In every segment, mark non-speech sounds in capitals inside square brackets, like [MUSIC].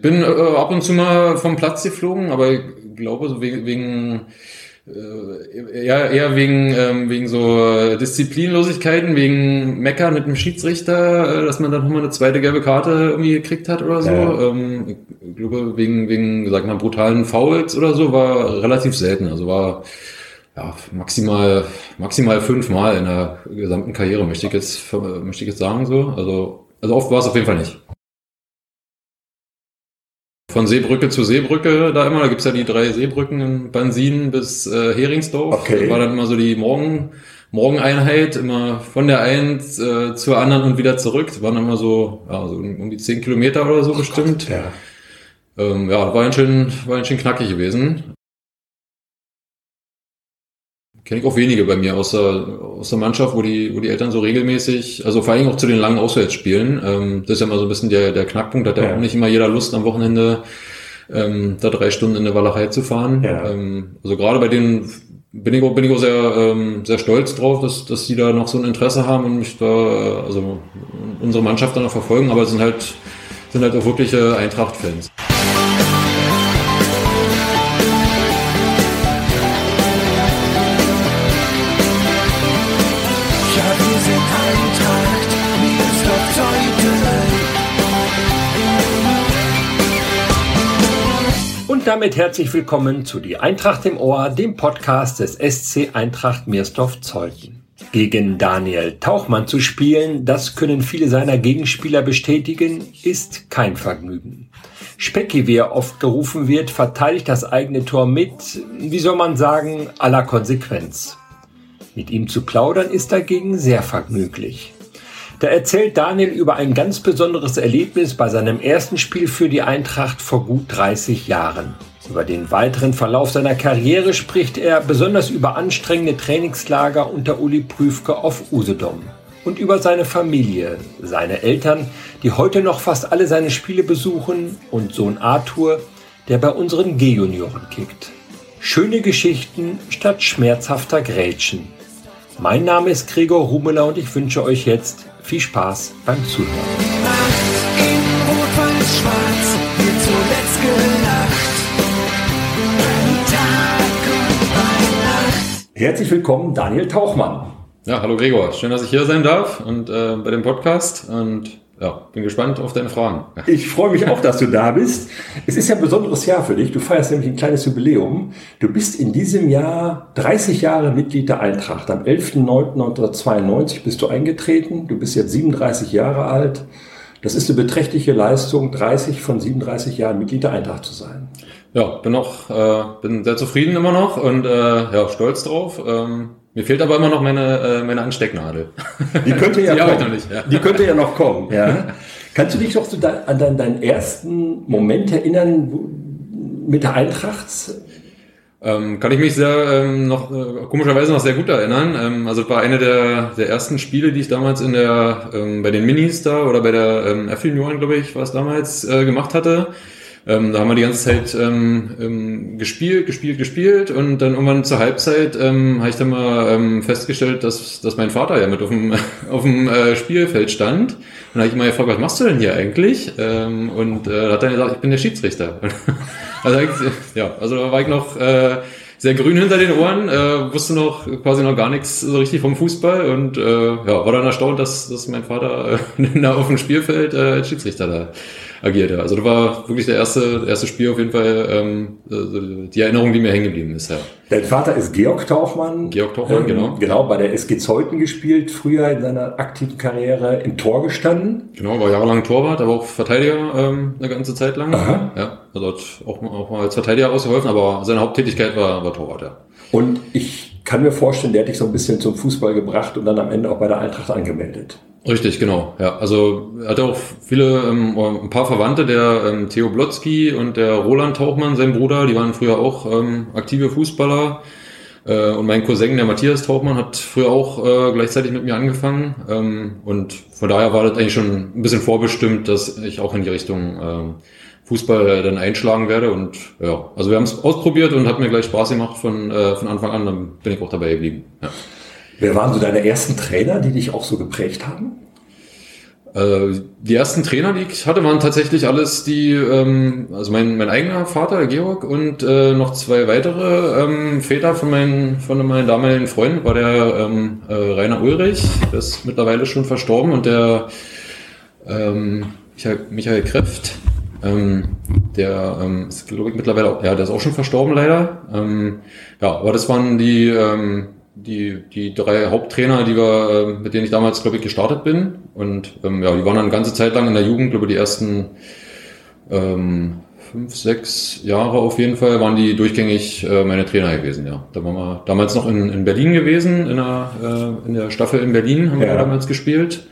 Bin äh, ab und zu mal vom Platz geflogen, aber ich glaube so wegen, wegen äh, eher, eher wegen, ähm, wegen so Disziplinlosigkeiten, wegen Meckern mit dem Schiedsrichter, äh, dass man dann nochmal eine zweite gelbe Karte irgendwie gekriegt hat oder so. Ja. Ähm, ich glaube, wegen, wegen, sag mal, brutalen Fouls oder so, war relativ selten. Also war ja, maximal, maximal fünfmal in der gesamten Karriere, möchte ich jetzt, möchte ich jetzt sagen so. Also, also oft war es auf jeden Fall nicht. Von Seebrücke zu Seebrücke da immer, da gibt's ja die drei Seebrücken in Bansin bis äh, Heringsdorf. Okay. Da war dann immer so die Morgen, Morgeneinheit, immer von der einen äh, zur anderen und wieder zurück. Das waren immer so, ja, so um die zehn Kilometer oder so oh bestimmt. Gott, ja. Ähm, ja, war ein schön, war ein schön knackig gewesen. Kenne ich auch wenige bei mir aus der, aus der Mannschaft, wo die, wo die Eltern so regelmäßig, also vor allem auch zu den langen Auswärtsspielen, ähm, das ist ja immer so ein bisschen der, der Knackpunkt, hat ja, auch nicht immer jeder Lust am Wochenende ähm, da drei Stunden in der Walachei zu fahren. Ja. Ähm, also gerade bei denen bin ich auch, bin ich auch sehr, ähm, sehr stolz drauf, dass, dass die da noch so ein Interesse haben und mich da, also unsere Mannschaft dann noch verfolgen, aber sind halt, sind halt auch wirkliche Eintracht-Fans. Damit herzlich willkommen zu Die Eintracht im Ohr, dem Podcast des SC Eintracht Miersdorf Zeuthen. Gegen Daniel Tauchmann zu spielen, das können viele seiner Gegenspieler bestätigen, ist kein Vergnügen. Specki, wie er oft gerufen wird, verteidigt das eigene Tor mit, wie soll man sagen, aller Konsequenz. Mit ihm zu plaudern ist dagegen sehr vergnüglich. Da erzählt Daniel über ein ganz besonderes Erlebnis bei seinem ersten Spiel für die Eintracht vor gut 30 Jahren. Über den weiteren Verlauf seiner Karriere spricht er besonders über anstrengende Trainingslager unter Uli Prüfke auf Usedom und über seine Familie, seine Eltern, die heute noch fast alle seine Spiele besuchen und Sohn Arthur, der bei unseren G-Junioren kickt. Schöne Geschichten statt schmerzhafter Grätschen. Mein Name ist Gregor Rumeler und ich wünsche euch jetzt viel Spaß beim Zuhören. Herzlich willkommen, Daniel Tauchmann. Ja, hallo Gregor. Schön, dass ich hier sein darf und äh, bei dem Podcast. Und ja, bin gespannt auf deine Fragen. [LAUGHS] Ich freue mich auch, dass du da bist. Es ist ja ein besonderes Jahr für dich. Du feierst nämlich ein kleines Jubiläum. Du bist in diesem Jahr 30 Jahre Mitglied der Eintracht. Am 11.09.1992 bist du eingetreten. Du bist jetzt 37 Jahre alt. Das ist eine beträchtliche Leistung, 30 von 37 Jahren Mitglied der Eintracht zu sein. Ja, bin noch, äh, bin sehr zufrieden immer noch und äh, ja, stolz drauf. Ähm mir fehlt aber immer noch meine, äh, meine Anstecknadel. Die könnte ja [LAUGHS] kommen. Noch nicht, ja. Die könnte ja noch kommen. Ja. Kannst du dich noch so an deinen ersten Moment erinnern mit der Eintracht? Ähm, kann ich mich sehr ähm, noch äh, komischerweise noch sehr gut erinnern. Ähm, also es war eine der, der ersten Spiele, die ich damals in der ähm, bei den Minis da oder bei der ähm, F-Junioren, glaube ich, war es damals äh, gemacht hatte. Ähm, da haben wir die ganze Zeit ähm, ähm, gespielt, gespielt, gespielt und dann irgendwann zur Halbzeit ähm, habe ich dann mal ähm, festgestellt, dass, dass mein Vater ja mit auf dem, [LAUGHS] auf dem äh, Spielfeld stand. Und dann habe ich mal gefragt, was machst du denn hier eigentlich? Ähm, und äh, hat dann gesagt, ich bin der Schiedsrichter. [LAUGHS] also, ja, also da war ich noch äh, sehr grün hinter den Ohren, äh, wusste noch quasi noch gar nichts so richtig vom Fußball und äh, ja, war dann erstaunt, dass, dass mein Vater äh, [LAUGHS] auf dem Spielfeld äh, als Schiedsrichter da agierte. Also das war wirklich der erste, erste Spiel auf jeden Fall, ähm, äh, die Erinnerung, die mir hängen geblieben ist. Ja. Dein Vater ist Georg Tauchmann. Georg Tauchmann, ähm, genau. Genau, bei der SG Zeuthen gespielt, früher in seiner aktiven Karriere im Tor gestanden. Genau, war jahrelang Torwart, aber auch Verteidiger ähm, eine ganze Zeit lang. Aha. Ja, also hat auch, auch mal als Verteidiger ausgeholfen, aber seine Haupttätigkeit war, war Torwart, ja. Und ich kann mir vorstellen, der hat dich so ein bisschen zum Fußball gebracht und dann am Ende auch bei der Eintracht angemeldet. Richtig, genau. Ja, also er hatte auch viele, ähm, ein paar Verwandte, der ähm, Theo Blotzky und der Roland Tauchmann, sein Bruder, die waren früher auch ähm, aktive Fußballer. Äh, und mein Cousin, der Matthias Tauchmann, hat früher auch äh, gleichzeitig mit mir angefangen. Ähm, und von daher war das eigentlich schon ein bisschen vorbestimmt, dass ich auch in die Richtung ähm, Fußball dann einschlagen werde. Und ja, also wir haben es ausprobiert und hat mir gleich Spaß gemacht von, äh, von Anfang an. Dann bin ich auch dabei geblieben. Ja. Wer waren so deine ersten Trainer, die dich auch so geprägt haben? Äh, die ersten Trainer, die ich hatte, waren tatsächlich alles die, ähm, also mein, mein eigener Vater, Georg, und äh, noch zwei weitere ähm, Väter von meinen, von meinen damaligen Freunden, war der ähm, äh, Rainer Ulrich, der ist mittlerweile schon verstorben, und der ähm, Michael, Michael Kreft, ähm, der ähm, ist, glaube ich, mittlerweile, auch, ja, der ist auch schon verstorben leider. Ähm, ja, aber das waren die, ähm, die, die drei Haupttrainer, die wir, äh, mit denen ich damals, glaube ich, gestartet bin. Und ähm, ja, die waren dann eine ganze Zeit lang in der Jugend, glaube ich, die ersten ähm, fünf, sechs Jahre auf jeden Fall, waren die durchgängig äh, meine Trainer gewesen, ja. Da waren wir damals noch in, in Berlin gewesen, in der, äh, in der Staffel in Berlin haben ja. wir damals gespielt.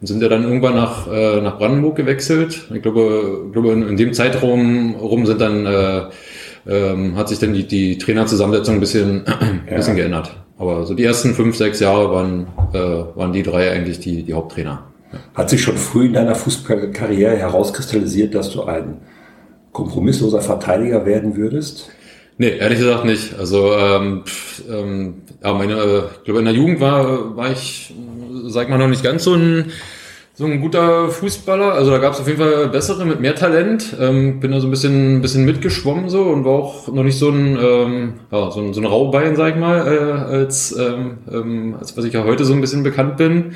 Und sind ja dann irgendwann nach, äh, nach Brandenburg gewechselt. Ich glaube, glaube in, in dem Zeitraum rum sind dann äh, ähm, hat sich dann die, die Trainerzusammensetzung ein bisschen, [CLEARS THROAT] ein bisschen ja. geändert. Aber so die ersten fünf, sechs Jahre waren, äh, waren die drei eigentlich die, die Haupttrainer. Hat sich schon früh in deiner Fußballkarriere herauskristallisiert, dass du ein kompromissloser Verteidiger werden würdest? Nee, ehrlich gesagt nicht. Also ähm, ähm, ja, meine, ich glaube in der Jugend war, war ich, sag mal, noch nicht ganz so ein so ein guter Fußballer. Also da gab es auf jeden Fall bessere mit mehr Talent. Ähm, bin da so ein bisschen, bisschen mitgeschwommen so und war auch noch nicht so ein, ähm, ja, so ein, so ein Raubein, sag ich mal, äh, als, ähm, ähm, als was ich ja heute so ein bisschen bekannt bin.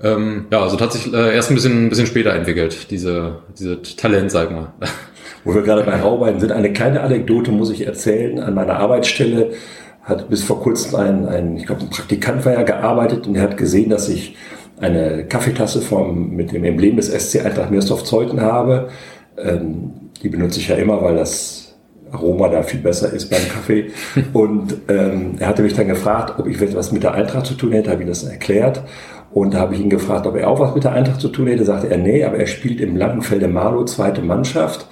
Ähm, ja, also hat sich äh, erst ein bisschen, ein bisschen später entwickelt, diese, diese Talent, sag ich mal. [LAUGHS] Wo wir gerade bei Raubein sind, eine kleine Anekdote muss ich erzählen. An meiner Arbeitsstelle hat bis vor kurzem ein, ein ich glaube, ein Praktikant war ja gearbeitet und er hat gesehen, dass ich eine Kaffeetasse vom, mit dem Emblem des SC Eintracht Meersdorf Zeuthen habe. Ähm, die benutze ich ja immer, weil das Aroma da viel besser ist beim Kaffee. [LAUGHS] Und ähm, er hatte mich dann gefragt, ob ich etwas mit der Eintracht zu tun hätte, habe ich das erklärt. Und da habe ich ihn gefragt, ob er auch was mit der Eintracht zu tun hätte. Sagte er, nee, aber er spielt im Langenfelde Marlow zweite Mannschaft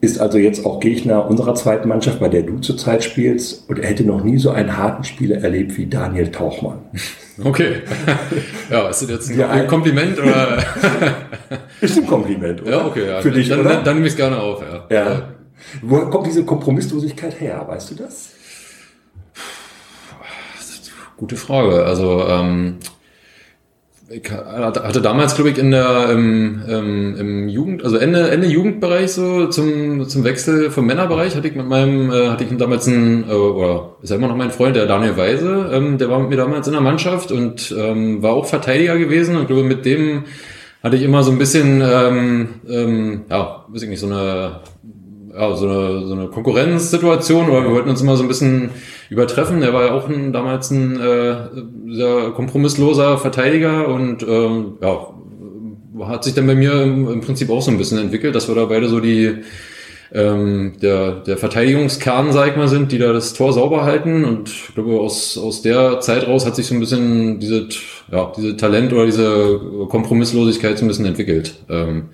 ist also jetzt auch Gegner unserer zweiten Mannschaft, bei der du zurzeit spielst. Und er hätte noch nie so einen harten Spieler erlebt wie Daniel Tauchmann. [LAUGHS] Okay. Ja, ist das jetzt ein ja, Kompliment oder? [LAUGHS] ist ein Kompliment, oder? Ja, okay. Ja. Für dich, dann, oder? Dann, dann nehme ich es gerne auf, ja. ja. Woher kommt diese Kompromisslosigkeit her? Weißt du das? Gute Frage. Also, ähm, ich hatte damals, glaube ich, in der im, im, im Jugend, also Ende, Ende Jugendbereich so zum, zum Wechsel vom Männerbereich hatte ich mit meinem, äh, hatte ich damals einen, äh, oder ist ja immer noch mein Freund, der Daniel Weise, ähm, der war mit mir damals in der Mannschaft und ähm, war auch Verteidiger gewesen und glaube mit dem hatte ich immer so ein bisschen, ähm, ähm, ja, weiß ich nicht, so eine ja, so eine, so eine Konkurrenzsituation oder wir wollten uns immer so ein bisschen übertreffen. Er war ja auch ein, damals ein äh, sehr kompromissloser Verteidiger und ähm, ja, hat sich dann bei mir im, im Prinzip auch so ein bisschen entwickelt, dass wir da beide so die ähm, der, der Verteidigungskern, sag ich mal, sind, die da das Tor sauber halten. Und ich glaube, aus, aus der Zeit raus hat sich so ein bisschen diese, ja, diese Talent oder diese Kompromisslosigkeit so ein bisschen entwickelt. Ähm,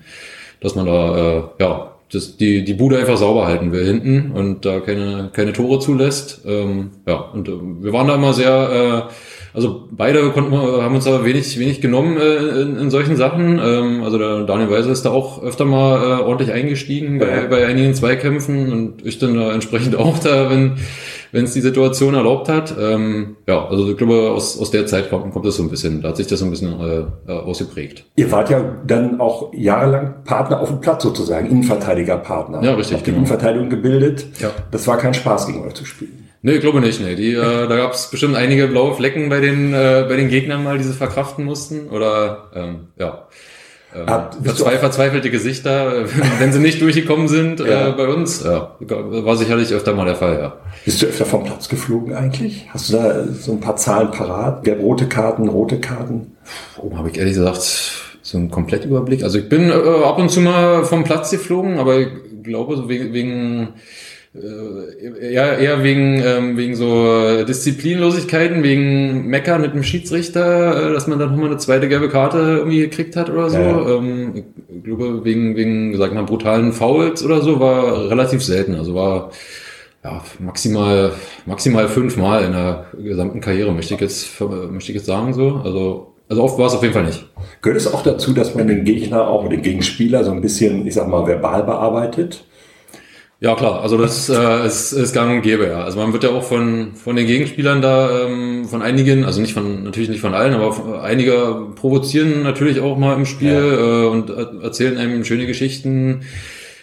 dass man da äh, ja, das, die, die Bude einfach sauber halten will hinten und da keine, keine Tore zulässt. Ähm, ja, und äh, wir waren da immer sehr, äh, also beide konnten wir, haben uns da wenig, wenig genommen äh, in, in solchen Sachen. Ähm, also der Daniel Weiser ist da auch öfter mal äh, ordentlich eingestiegen bei, bei einigen Zweikämpfen und ich dann da entsprechend [LAUGHS] auch da, wenn wenn es die Situation erlaubt hat. Ähm, ja, also ich glaube, aus, aus der Zeit kommt, kommt das so ein bisschen, da hat sich das so ein bisschen äh, äh ausgeprägt. Ihr wart ja dann auch jahrelang Partner auf dem Platz sozusagen, Innenverteidigerpartner. Ja, richtig. Auf die genau. Innenverteidigung gebildet. Ja. Das war kein Spaß, gegen euch zu spielen. Nee, ich glaube nicht. Nee. Die, äh, da gab es bestimmt einige blaue Flecken bei den, äh, bei den Gegnern mal, die sie verkraften mussten. Oder ähm, ja. Ähm, Ab, verzweif verzweifelte Gesichter, [LAUGHS] wenn sie nicht durchgekommen sind ja. äh, bei uns. Ja, war sicherlich öfter mal der Fall, ja. Bist du öfter vom Platz geflogen eigentlich? Hast du da so ein paar Zahlen parat? Gelb-rote Karten, rote Karten? Oh, habe ich ehrlich gesagt so einen Komplettüberblick. Also ich bin äh, ab und zu mal vom Platz geflogen, aber ich glaube so wegen, wegen äh, eher, eher wegen, ähm, wegen so Disziplinlosigkeiten, wegen Meckern mit dem Schiedsrichter, äh, dass man dann nochmal eine zweite gelbe Karte irgendwie gekriegt hat oder so. Ja. Ähm, ich glaube, wegen, wegen, sag mal, brutalen Fouls oder so war relativ selten. Also war ja, maximal, maximal fünfmal in der gesamten Karriere, möchte ich jetzt, möchte ich jetzt sagen so. Also also oft war es auf jeden Fall nicht. Gehört es auch dazu, dass man den Gegner, auch den Gegenspieler so ein bisschen, ich sag mal, verbal bearbeitet? Ja klar, also das äh, ist, ist gang und gäbe, ja. Also man wird ja auch von, von den Gegenspielern da, ähm, von einigen, also nicht von, natürlich nicht von allen, aber von, einige provozieren natürlich auch mal im Spiel ja. äh, und erzählen einem schöne Geschichten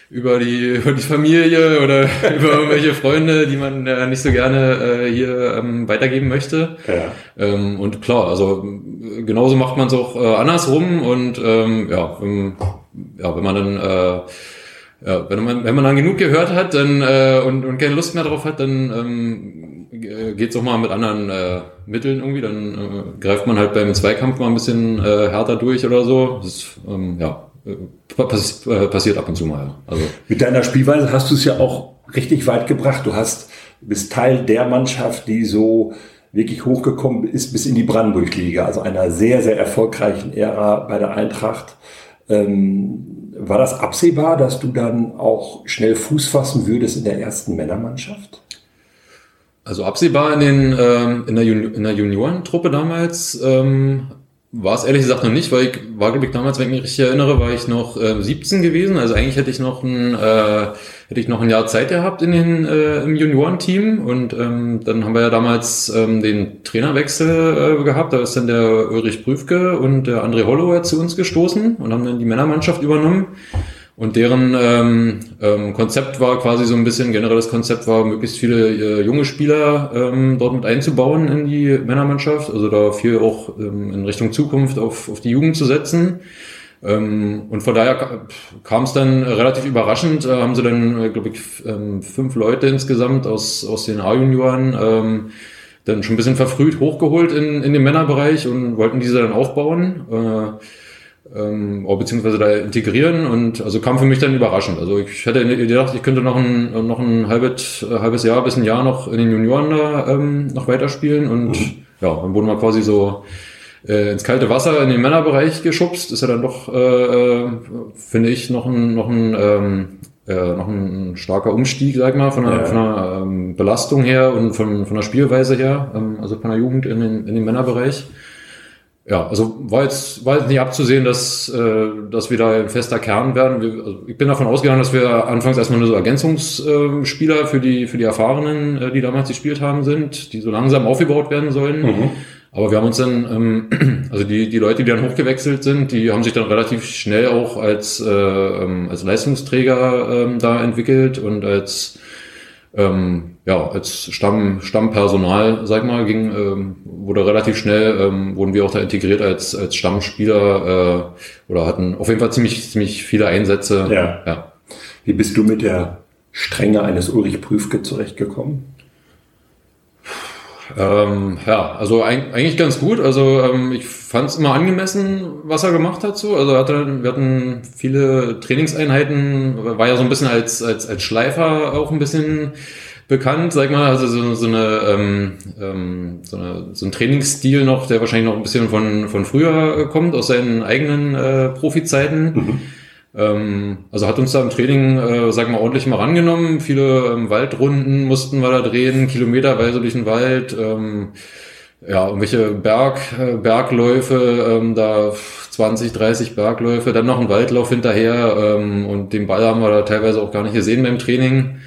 über die, über die Familie oder [LAUGHS] über irgendwelche Freunde, die man äh, nicht so gerne äh, hier ähm, weitergeben möchte. Ja. Ähm, und klar, also genauso macht man es auch äh, andersrum und ähm, ja, ähm, ja, wenn man dann äh, ja, wenn man, wenn man dann genug gehört hat dann, äh, und, und keine Lust mehr drauf hat, dann ähm, geht's auch mal mit anderen äh, Mitteln irgendwie. Dann äh, greift man halt beim Zweikampf mal ein bisschen äh, härter durch oder so. Das ist, ähm, ja, äh, pass, äh, passiert ab und zu mal. Also. Mit deiner Spielweise hast du es ja auch richtig weit gebracht. Du hast bist Teil der Mannschaft, die so wirklich hochgekommen ist bis in die Brandenburg-Liga, also einer sehr, sehr erfolgreichen Ära bei der Eintracht. Ähm, war das absehbar, dass du dann auch schnell Fuß fassen würdest in der ersten Männermannschaft? Also absehbar in, den, ähm, in der, Juni der Juniorentruppe damals ähm, war es ehrlich gesagt noch nicht, weil ich war, glaube ich, damals, wenn ich mich richtig erinnere, war ich noch äh, 17 gewesen. Also eigentlich hätte ich noch ein, äh, hätte ich noch ein Jahr Zeit gehabt in den, äh, im Juniorenteam. Und ähm, dann haben wir ja damals ähm, den Trainerwechsel äh, gehabt. Da ist dann der Ulrich Prüfke und der André Hollower zu uns gestoßen und haben dann die Männermannschaft übernommen. Und deren ähm, ähm, Konzept war quasi so ein bisschen, generelles Konzept war, möglichst viele äh, junge Spieler ähm, dort mit einzubauen in die Männermannschaft. Also da viel auch ähm, in Richtung Zukunft auf, auf die Jugend zu setzen. Ähm, und von daher kam es dann relativ überraschend, äh, haben sie dann, äh, glaube ich, ähm, fünf Leute insgesamt aus, aus den A-Junioren ähm, dann schon ein bisschen verfrüht hochgeholt in, in den Männerbereich und wollten diese dann aufbauen. Äh, ähm, beziehungsweise da integrieren und also kam für mich dann überraschend. Also ich hätte gedacht, ich könnte noch ein, noch ein halbes, äh, halbes Jahr bis ein Jahr noch in den Junioren da ähm, noch weiterspielen und mhm. ja, dann wurden wir quasi so äh, ins kalte Wasser in den Männerbereich geschubst. Ist ja dann doch, äh, äh, finde ich, noch ein, noch ein ähm, äh, noch ein starker Umstieg, sag ich mal, von der, ja. von der ähm, Belastung her und von, von der Spielweise her, ähm, also von der Jugend in den, in den Männerbereich. Ja, also war jetzt, war jetzt nicht abzusehen, dass, äh, dass wir da ein fester Kern werden. Wir, also ich bin davon ausgegangen, dass wir anfangs erstmal nur so Ergänzungsspieler äh, für die, für die Erfahrenen, äh, die damals gespielt haben, sind, die so langsam aufgebaut werden sollen. Mhm. Aber wir haben uns dann, ähm, [CLEARS THROAT] also die, die Leute, die dann hochgewechselt sind, die haben sich dann relativ schnell auch als, äh, ähm, als Leistungsträger ähm, da entwickelt und als ähm, ja, als Stamm, Stammpersonal, sag mal, ging, ähm, wurde relativ schnell, ähm, wurden wir auch da integriert als, als Stammspieler äh, oder hatten auf jeden Fall ziemlich, ziemlich viele Einsätze. Ja. ja. Wie bist du mit der Strenge eines Ulrich Prüfke zurechtgekommen? Ähm, ja, also eigentlich ganz gut. Also ähm, ich fand es immer angemessen, was er gemacht hat. So. Also hatte, wir hatten viele Trainingseinheiten, war ja so ein bisschen als, als, als Schleifer auch ein bisschen bekannt, sag mal, also so, so eine, ähm, ähm, so, eine so ein Trainingsstil noch, der wahrscheinlich noch ein bisschen von, von früher kommt, aus seinen eigenen äh, Profizeiten. Mhm. Ähm, also hat uns da im Training, äh, sag mal, ordentlich mal rangenommen. Viele ähm, Waldrunden mussten wir da drehen, kilometerweise durch den Wald. Ähm, ja, irgendwelche Berg, äh, Bergläufe, ähm, da 20, 30 Bergläufe, dann noch ein Waldlauf hinterher ähm, und den Ball haben wir da teilweise auch gar nicht gesehen beim Training.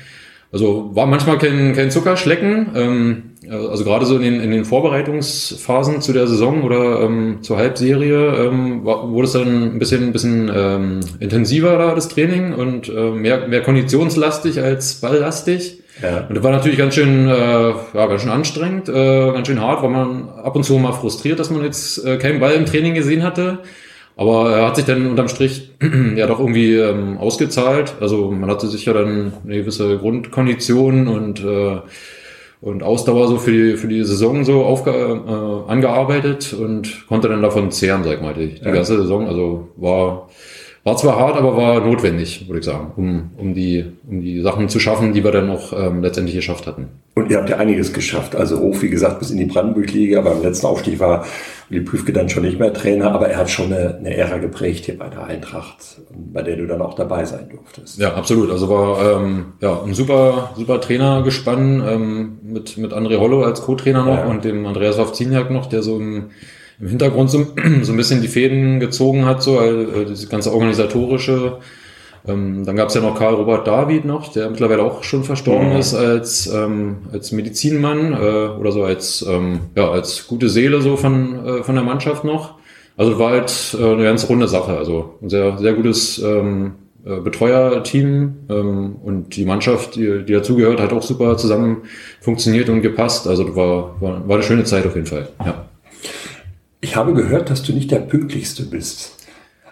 Also war manchmal kein, kein Zuckerschlecken. Ähm, also gerade so in den, in den Vorbereitungsphasen zu der Saison oder ähm, zur Halbserie ähm, wurde es dann ein bisschen, ein bisschen ähm, intensiver da, das Training und äh, mehr, mehr konditionslastig als balllastig. Ja. Und das war natürlich ganz schön, äh, ja, ganz schön anstrengend, äh, ganz schön hart, weil man ab und zu mal frustriert, dass man jetzt äh, keinen Ball im Training gesehen hatte. Aber er hat sich dann unterm Strich [CLEARS THROAT] ja doch irgendwie ähm, ausgezahlt. Also man hatte sich ja dann eine gewisse Grundkondition und, äh, und Ausdauer so für die, für die Saison so aufge, äh, angearbeitet und konnte dann davon zehren, sag ich mal, die, die ja. ganze Saison. Also war, war zwar hart, aber war notwendig, würde ich sagen, um, um, die, um die Sachen zu schaffen, die wir dann auch ähm, letztendlich geschafft hatten. Und ihr habt ja einiges geschafft. Also hoch, wie gesagt, bis in die Brandenburg-Liga. Beim letzten Aufstieg war Willi Prüfke dann schon nicht mehr Trainer, aber er hat schon eine, eine Ära geprägt hier bei der Eintracht, bei der du dann auch dabei sein durftest. Ja, absolut. Also war ähm, ja ein super, super Trainergespann ähm, mit, mit André Hollo als Co-Trainer noch ja. und dem Andreas Wawziniak noch, der so im, im Hintergrund so, [CLEARS THROAT] so ein bisschen die Fäden gezogen hat, so äh, diese ganze organisatorische Ähm, dann gab es ja noch Karl Robert David noch, der mittlerweile auch schon verstorben mhm. ist als, ähm, als Medizinmann äh, oder so als, ähm, ja, als gute Seele so von, äh, von der Mannschaft noch. Also war halt äh, eine ganz runde Sache. Also ein sehr, sehr gutes ähm, äh, Betreuerteam ähm, und die Mannschaft, die, die dazugehört, hat auch super zusammen funktioniert und gepasst. Also war, war, war eine schöne Zeit auf jeden Fall. Ja. Ich habe gehört, dass du nicht der pünktlichste bist.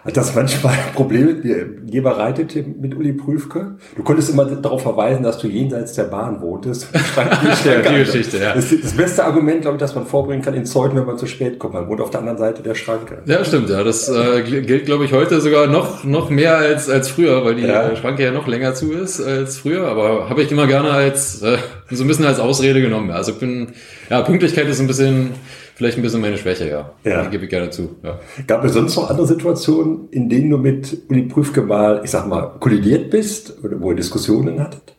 Hat das manchmal [LAUGHS] Probleme dir bereitet mit Uli Prüfke? Du konntest immer darauf verweisen, dass du jenseits der Bahn wohntest. [LAUGHS] die Geschichte, ja. Das, das beste Argument, glaube ich, das man vorbringen kann in Zeuthen, wenn man zu spät kommt. Man wohnt auf der anderen Seite der Schranke. Ja, stimmt, ja. Das äh, gilt, glaube ich, heute sogar noch, noch mehr als, als früher, weil die ja. Schranke ja noch länger zu ist als früher. Aber habe ich immer gerne als, äh, so ein bisschen als Ausrede genommen. Also ich bin, ja, Pünktlichkeit ist ein bisschen, vielleicht ein bisschen meine Schwäche, ja. Ja. Die gebe ich gerne zu. Ja. Gab es sonst noch andere Situationen, in denen du mit Uli Prüfke mal, ich sag mal, kollidiert bist oder wo ihr Diskussionen hattet?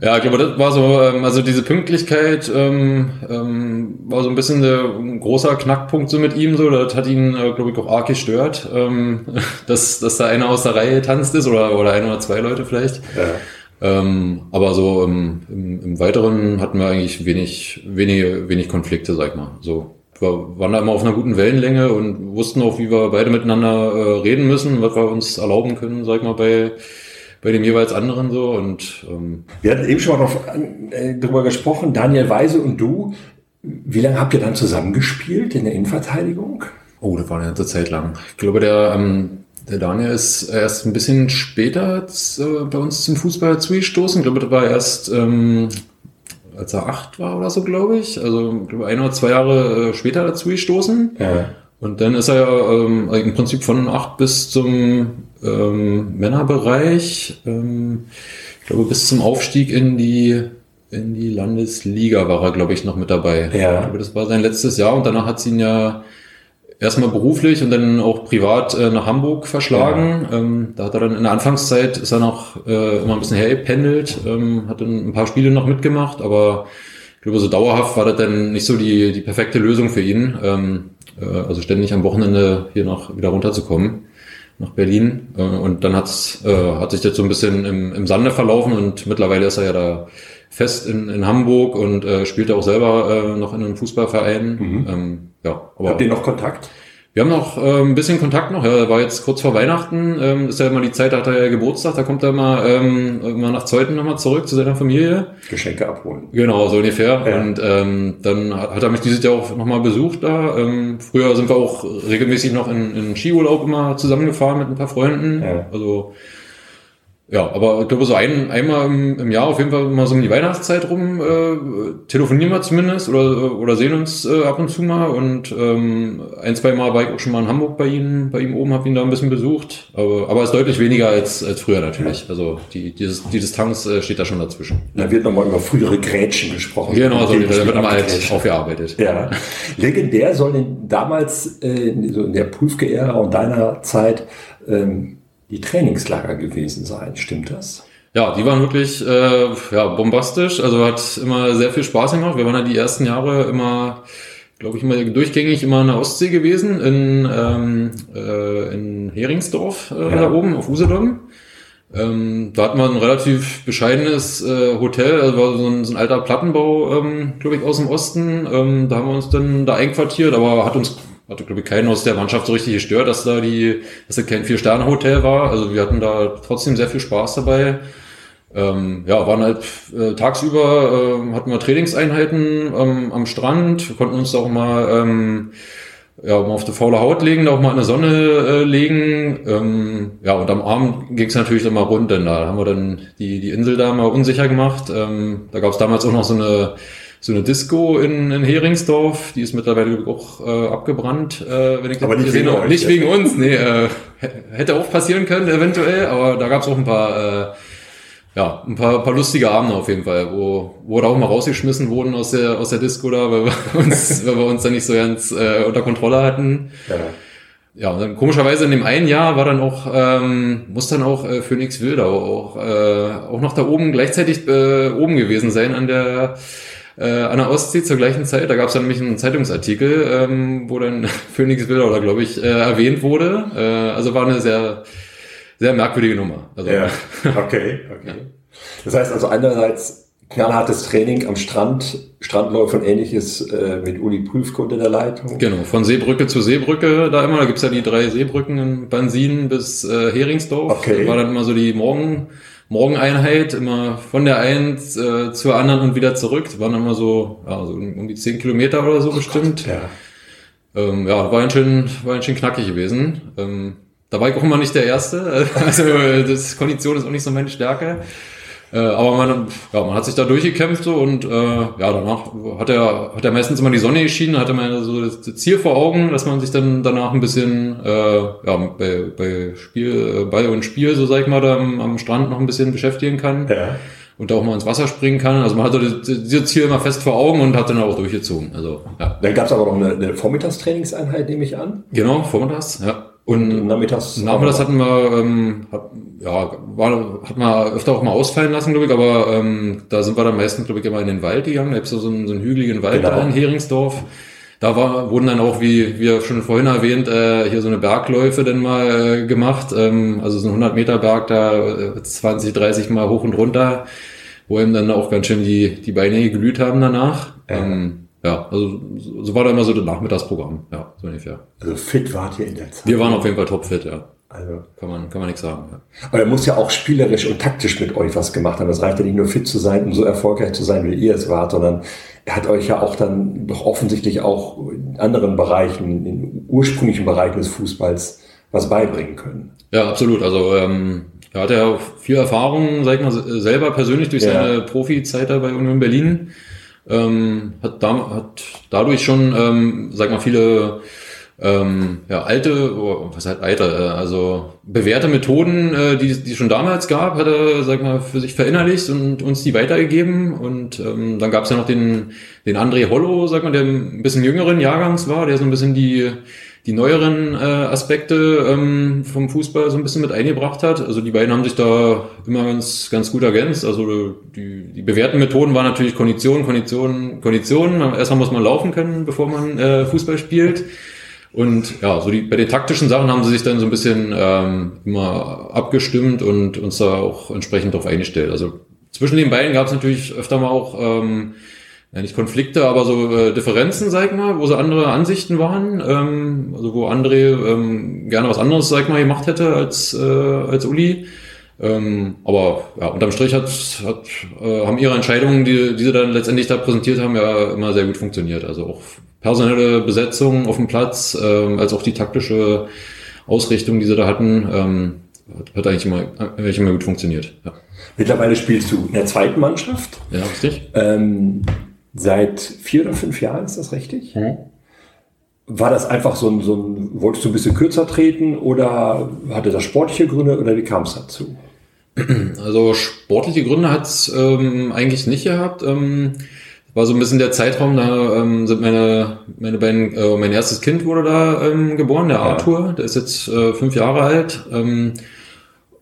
Ja, ich glaube, das war so, ähm, also diese Pünktlichkeit ähm, ähm, war so ein bisschen der, ein großer Knackpunkt so mit ihm. So, das hat ihn, äh, glaube ich, auch arg gestört, ähm, [LAUGHS] dass, dass da einer aus der Reihe tanzt ist oder, oder ein oder zwei Leute vielleicht. Ja. Ähm, aber so im, im, im Weiteren hatten wir eigentlich wenig, wenig, wenig Konflikte, sag ich mal. So, wir waren da immer auf einer guten Wellenlänge und wussten auch, wie wir beide miteinander äh, reden müssen, was wir uns erlauben können, sag ich mal, bei, bei dem jeweils anderen so. Und ähm, wir hatten eben schon mal drauf, äh, darüber gesprochen, Daniel Weise und du. Wie lange habt ihr dann zusammengespielt in der Innenverteidigung? Oh, das war eine ganze Zeit lang. Ich glaube, der ähm, der Daniel ist erst ein bisschen später äh, bei uns zum Fußball zugestoßen. Ich glaube, das war erst, ähm, als er acht war oder so, glaube ich. Also glaube, ein oder zwei Jahre äh, später dazu gestoßen. Ja. Und dann ist er ja ähm, im Prinzip von acht bis zum ähm, Männerbereich, ähm, ich glaube, bis zum Aufstieg in die in die Landesliga war er, glaube ich, noch mit dabei. Ja. Ich glaube, das war sein letztes Jahr und danach hat sie ihn ja erstmal beruflich und dann auch privat äh, nach Hamburg verschlagen. Ja. Ähm, da hat er dann in der Anfangszeit ist er noch äh, immer ein bisschen hergependelt, ähm, hat dann ein paar Spiele noch mitgemacht, aber ich glaube, so dauerhaft war das dann nicht so die, die perfekte Lösung für ihn. Ähm, äh, also ständig am Wochenende hier noch wieder runterzukommen nach Berlin. Äh, und dann hat's, äh, hat sich das so ein bisschen im, im Sande verlaufen und mittlerweile ist er ja da fest in, in Hamburg und äh, spielt auch selber äh, noch in einem Fußballverein. Mhm. Ähm, ja, aber Habt ihr noch Kontakt? Wir haben noch äh, ein bisschen Kontakt noch. Ja, war jetzt kurz vor Weihnachten. Ähm, ist ja immer die Zeit, da hat er ja Geburtstag. Da kommt er mal, ähm, immer nach Zeuthen nochmal zurück zu seiner Familie. Geschenke abholen. Genau, so ungefähr. Ja. Und ähm, dann hat, hat er mich dieses Jahr auch nochmal besucht da. Ähm, früher sind wir auch regelmäßig noch in, in Skiurlaub immer zusammengefahren mit ein paar Freunden. Ja. Also ja, aber ich glaube, so ein, einmal im, im Jahr auf jeden Fall mal so um die Weihnachtszeit rum äh, telefonieren wir zumindest oder, oder sehen uns äh, ab und zu mal. Und ähm, ein, zwei Mal war ich auch schon mal in Hamburg bei ihm, bei ihm oben, habe ihn da ein bisschen besucht. Aber, aber ist deutlich weniger als, als früher natürlich. Also die, dieses, die Distanz äh, steht da schon dazwischen. Da wird nochmal über frühere Grätschen gesprochen. Genau, so, da wird nochmal halt aufgearbeitet. Ja. Legendär soll denn damals äh, so in der Prüfge-Ära und deiner Zeit ähm, die Trainingslager gewesen sein. Stimmt das? Ja, die waren wirklich äh, ja, bombastisch. Also hat immer sehr viel Spaß gemacht. Wir waren ja die ersten Jahre immer, glaube ich, immer durchgängig immer in der Ostsee gewesen, in, ähm, äh, in Heringsdorf äh, ja. da oben auf Usedom. Ähm, da hatten wir ein relativ bescheidenes äh, Hotel, also war so ein, so ein alter Plattenbau, ähm, glaube ich, aus dem Osten. Ähm, da haben wir uns dann da einquartiert, aber hat uns hatte, glaube ich, keinen aus der Mannschaft so richtig gestört, dass da die, dass da kein Vier-Sterne-Hotel war. Also wir hatten da trotzdem sehr viel Spaß dabei. Ähm, ja, waren halt äh, tagsüber, äh, hatten wir Trainingseinheiten ähm, am Strand, wir konnten uns auch mal, ähm, ja, mal auf die faule Haut legen, auch mal in der Sonne äh, legen. Ähm, ja, und am Abend ging es natürlich dann mal rund, denn da haben wir dann die, die Insel da mal unsicher gemacht. Ähm, da gab es damals auch noch so eine so eine Disco in, in Heringsdorf, die ist mittlerweile auch äh, abgebrannt, äh, wenn ich aber nicht wegen, euch, nicht wegen uns, nee, äh, hätte auch passieren können eventuell, aber da gab es auch ein paar, äh, ja, ein paar, paar lustige Abende auf jeden Fall, wo, wo da auch mal rausgeschmissen wurden aus der, aus der Disco da, weil wir [LAUGHS] uns, weil wir uns da nicht so ganz äh, unter Kontrolle hatten. Ja. Ja, und dann komischerweise in dem einen Jahr war dann auch, ähm, muss dann auch äh, Phoenix Wildau auch, äh, auch noch da oben gleichzeitig äh, oben gewesen sein an der äh, an der Ostsee zur gleichen Zeit. Da gab es dann nämlich einen Zeitungsartikel, ähm, wo dann [LAUGHS] Phoenix Wildau, glaube ich, äh, erwähnt wurde. Äh, also war eine sehr sehr merkwürdige Nummer. Also, ja, [LAUGHS] okay, okay. Das heißt also einerseits knallhartes Training am Strand, Strandläufe und ähnliches äh, mit Uli Prüfke unter der Leitung. Genau, von Seebrücke zu Seebrücke da immer. Da gibt's ja die drei Seebrücken in Bansin bis äh, Heringsdorf. Okay. Da war dann immer so die Morgen, Morgeneinheit, immer von der einen äh, zur anderen und wieder zurück. Das waren immer so, ja, so um die zehn Kilometer oder so oh bestimmt. Gott, ja. Ähm, ja, war ein schön, war ein schön knackig gewesen. Ähm, da war ich auch immer nicht der Erste. [LAUGHS] Also das Kondition ist auch nicht so meine Stärke. Äh, aber man, ja, man hat sich da durchgekämpft so und äh, ja, danach hat er, hat er meistens immer die Sonne geschienen, hatte man so das Ziel vor Augen, dass man sich dann danach ein bisschen äh, ja, bei, bei Spiel, äh, Ball und Spiel, so sag ich mal, da am, am Strand noch ein bisschen beschäftigen kann. Ja. Und da auch mal ins Wasser springen kann. Also man hatte dieses Ziel immer fest vor Augen und hat dann auch durchgezogen. Also, ja. Dann gab es aber noch eine, eine Vormittagstrainingseinheit, nehme ich an. Genau, vormittags, ja. Und nachmittags, nachmittags hatten wir, ähm, hat, ja, war, hat man öfter auch mal ausfallen lassen, glaube ich, aber ähm, da sind wir dann meistens, glaube ich, immer in den Wald gegangen. Da gibt es so einen, so einen hügeligen Wald genau. da in Heringsdorf. Da war, wurden dann auch, wie wir schon vorhin erwähnt, äh, hier so eine Bergläufe dann mal äh, gemacht. Ähm, also so ein 100 Meter Berg da äh, 20, 30 Mal hoch und runter, wo eben dann auch ganz schön die, die Beine geglüht haben danach. Ähm, ja, also so war da immer so das Nachmittagsprogramm, ja, so ungefähr. Also fit wart ihr in der Zeit? Wir waren auf jeden Fall topfit, ja. Also kann man, kann man nichts sagen. Ja. Aber er muss ja auch spielerisch und taktisch mit euch was gemacht haben. Es reicht ja nicht nur fit zu sein und so erfolgreich zu sein, wie ihr es wart, sondern er hat euch ja auch dann doch offensichtlich auch in anderen Bereichen, in ursprünglichen Bereichen des Fußballs was beibringen können. Ja, absolut. Also ähm, er hat ja auch viel Erfahrung, sag ich mal, selber persönlich durch ja. seine Profizeit da bei Union Berlin ähm, hat, da, hat dadurch schon, ähm, sag mal, viele ähm, ja, alte, oh, was halt alte, äh, also bewährte Methoden, äh, die die schon damals gab, hat er, sag mal, für sich verinnerlicht und uns die weitergegeben. Und ähm, dann gab es ja noch den, den André Hollo, sag mal, der ein bisschen jüngeren Jahrgangs war, der so ein bisschen die die neueren äh, Aspekte ähm, vom Fußball so ein bisschen mit eingebracht hat. Also die beiden haben sich da immer ganz, ganz gut ergänzt. Also die, die bewährten Methoden waren natürlich Kondition, Kondition, Kondition. Erstmal muss man laufen können, bevor man äh, Fußball spielt. Und ja, so die, bei den taktischen Sachen haben sie sich dann so ein bisschen ähm, immer abgestimmt und uns da auch entsprechend darauf eingestellt. Also zwischen den beiden gab es natürlich öfter mal auch ähm, ja nicht Konflikte, aber so äh, Differenzen, sag ich mal, wo so andere Ansichten waren, ähm, also wo André ähm, gerne was anderes, sag ich mal, gemacht hätte als, äh, als Uli. Ähm, aber ja, unterm Strich hat, hat, äh, haben ihre Entscheidungen, die, die sie dann letztendlich da präsentiert haben, ja immer sehr gut funktioniert. Also auch personelle Besetzung auf dem Platz, ähm, als auch die taktische Ausrichtung, die sie da hatten, ähm, hat, hat eigentlich immer, eigentlich immer gut funktioniert. Ja. Mittlerweile spielst du in der zweiten Mannschaft. Ja, richtig. Ähm, Seit vier oder fünf Jahren, ist das richtig? Mhm. War das einfach so ein, so ein, wolltest du ein bisschen kürzer treten oder hatte das sportliche Gründe oder wie kam es dazu? Also sportliche Gründe hat es ähm, eigentlich nicht gehabt. Ähm, war so ein bisschen der Zeitraum, da ähm, sind meine, meine beiden, äh, mein erstes Kind wurde da ähm, geboren, der ja. Arthur, der ist jetzt äh, fünf Jahre alt. Ähm,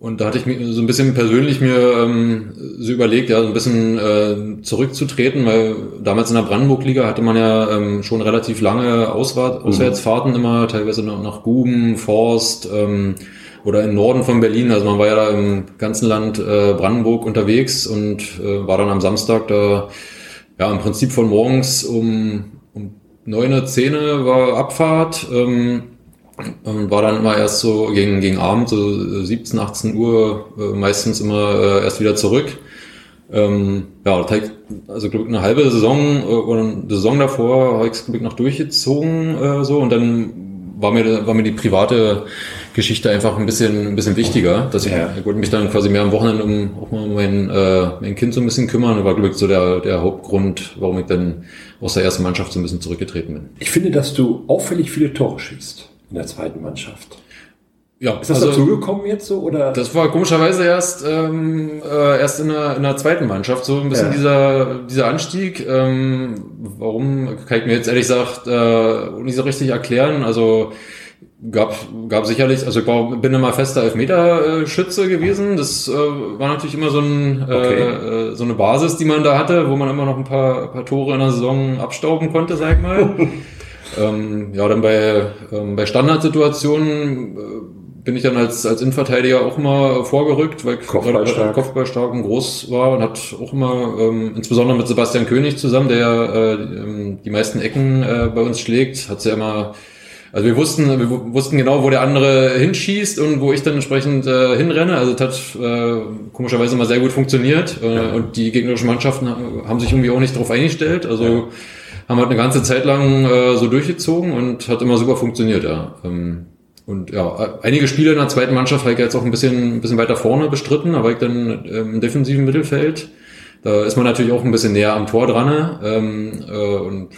und da hatte ich mir so ein bisschen persönlich mir ähm, so überlegt, ja, so ein bisschen äh, zurückzutreten, weil damals in der Brandenburg-Liga hatte man ja ähm, schon relativ lange Auswart mhm. Auswärtsfahrten immer, teilweise noch nach Guben, Forst ähm, oder im Norden von Berlin. Also man war ja da im ganzen Land äh, Brandenburg unterwegs und äh, war dann am Samstag da, ja, im Prinzip von morgens um, um neun, zehn war Abfahrt. Ähm, und war dann immer erst so gegen, gegen Abend, so 17, 18 Uhr, äh, meistens immer äh, erst wieder zurück. Ähm, ja, also glaube ich eine halbe Saison äh, oder eine Saison davor habe ich es noch durchgezogen äh, so und dann war mir war mir die private Geschichte einfach ein bisschen ein bisschen wichtiger, dass ich, ja. ich wollte mich dann quasi mehr am Wochenende um auch mal mein äh, mein Kind so ein bisschen kümmern. Das war glaube ich so der der Hauptgrund, warum ich dann aus der ersten Mannschaft so ein bisschen zurückgetreten bin. Ich finde, dass du auffällig viele Tore schießt in der zweiten Mannschaft. Ja, ist das also, dazugekommen jetzt so oder? Das war komischerweise erst ähm, äh, erst in der, in der zweiten Mannschaft so ein bisschen ja. dieser dieser Anstieg. Ähm, warum kann ich mir jetzt ehrlich gesagt äh, nicht so richtig erklären. Also gab gab sicherlich, also ich war, bin immer fester Elfmeterschütze gewesen. Das äh, war natürlich immer so ein äh, okay. äh, so eine Basis, die man da hatte, wo man immer noch ein paar, paar Tore in der Saison abstauben konnte, sag ich mal. [LAUGHS] Ähm, ja, dann bei, ähm, bei Standardsituationen äh, bin ich dann als, als Innenverteidiger auch immer vorgerückt, weil Kopfballstark. Kopfballstark und groß war und hat auch immer, ähm, insbesondere mit Sebastian König zusammen, der äh, ähm, die meisten Ecken äh, bei uns schlägt, hat's ja immer also wir wussten, wir wussten genau, wo der andere hinschießt und wo ich dann entsprechend äh, hinrenne. Also es hat äh, komischerweise immer sehr gut funktioniert. Äh, ja. Und die gegnerischen Mannschaften haben sich irgendwie auch nicht darauf eingestellt. Also ja. haben halt eine ganze Zeit lang äh, so durchgezogen und hat immer super funktioniert, ja. Ähm, und ja, einige Spiele in der zweiten Mannschaft habe ich jetzt auch ein bisschen, ein bisschen weiter vorne bestritten, aber ich dann ähm, im defensiven Mittelfeld. Da ist man natürlich auch ein bisschen näher am Tor dran. Ähm, äh, und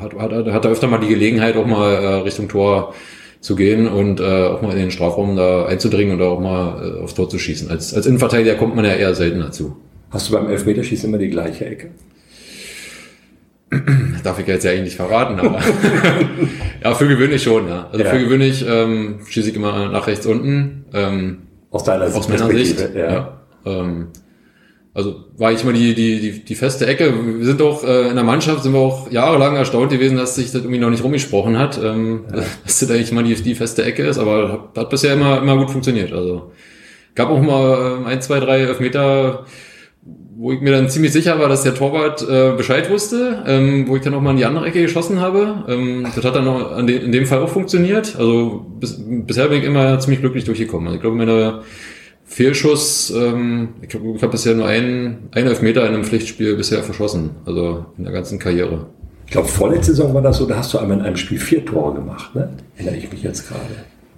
hat, hat, hat er öfter mal die Gelegenheit, auch mal äh, Richtung Tor zu gehen und äh, auch mal in den Strafraum da einzudringen und auch mal äh, aufs Tor zu schießen. Als, als Innenverteidiger kommt man ja eher selten dazu. Hast du beim Elfmeterschießen immer die gleiche Ecke? [CLEARS THROAT] Darf ich jetzt ja eigentlich nicht verraten, aber [LAUGHS] ja, für gewöhnlich schon, ja. Also ja. für gewöhnlich ähm, schieße ich immer nach rechts unten. Ähm, aus deiner Sicht. Aus meiner Sicht, ja. ja. Ähm, also war ich mal die, die, die, die feste Ecke. Wir sind auch äh, in der Mannschaft, sind wir auch jahrelang erstaunt gewesen, dass sich das irgendwie noch nicht rumgesprochen hat, ähm, ja. [LAUGHS] dass das eigentlich mal die, die feste Ecke ist, aber hat, hat bisher immer, immer gut funktioniert. Also gab auch mal äh, ein, zwei, drei Elfmeter, wo ich mir dann ziemlich sicher war, dass der Torwart äh, Bescheid wusste, ähm, wo ich dann auch mal in die andere Ecke geschossen habe. Ähm, das hat dann auch an de in dem Fall auch funktioniert. Also bis, bisher bin ich immer ziemlich glücklich durchgekommen. Also ich glaube, meine Fehlschuss, ähm, ich glaube, ich hab bisher nur einen, einen Elfmeter in einem Pflichtspiel bisher verschossen, also in der ganzen Karriere. Ich glaube, vorletzte Saison war das so, da hast du einmal in einem Spiel vier Tore gemacht, ne? Erinnere ich mich jetzt gerade.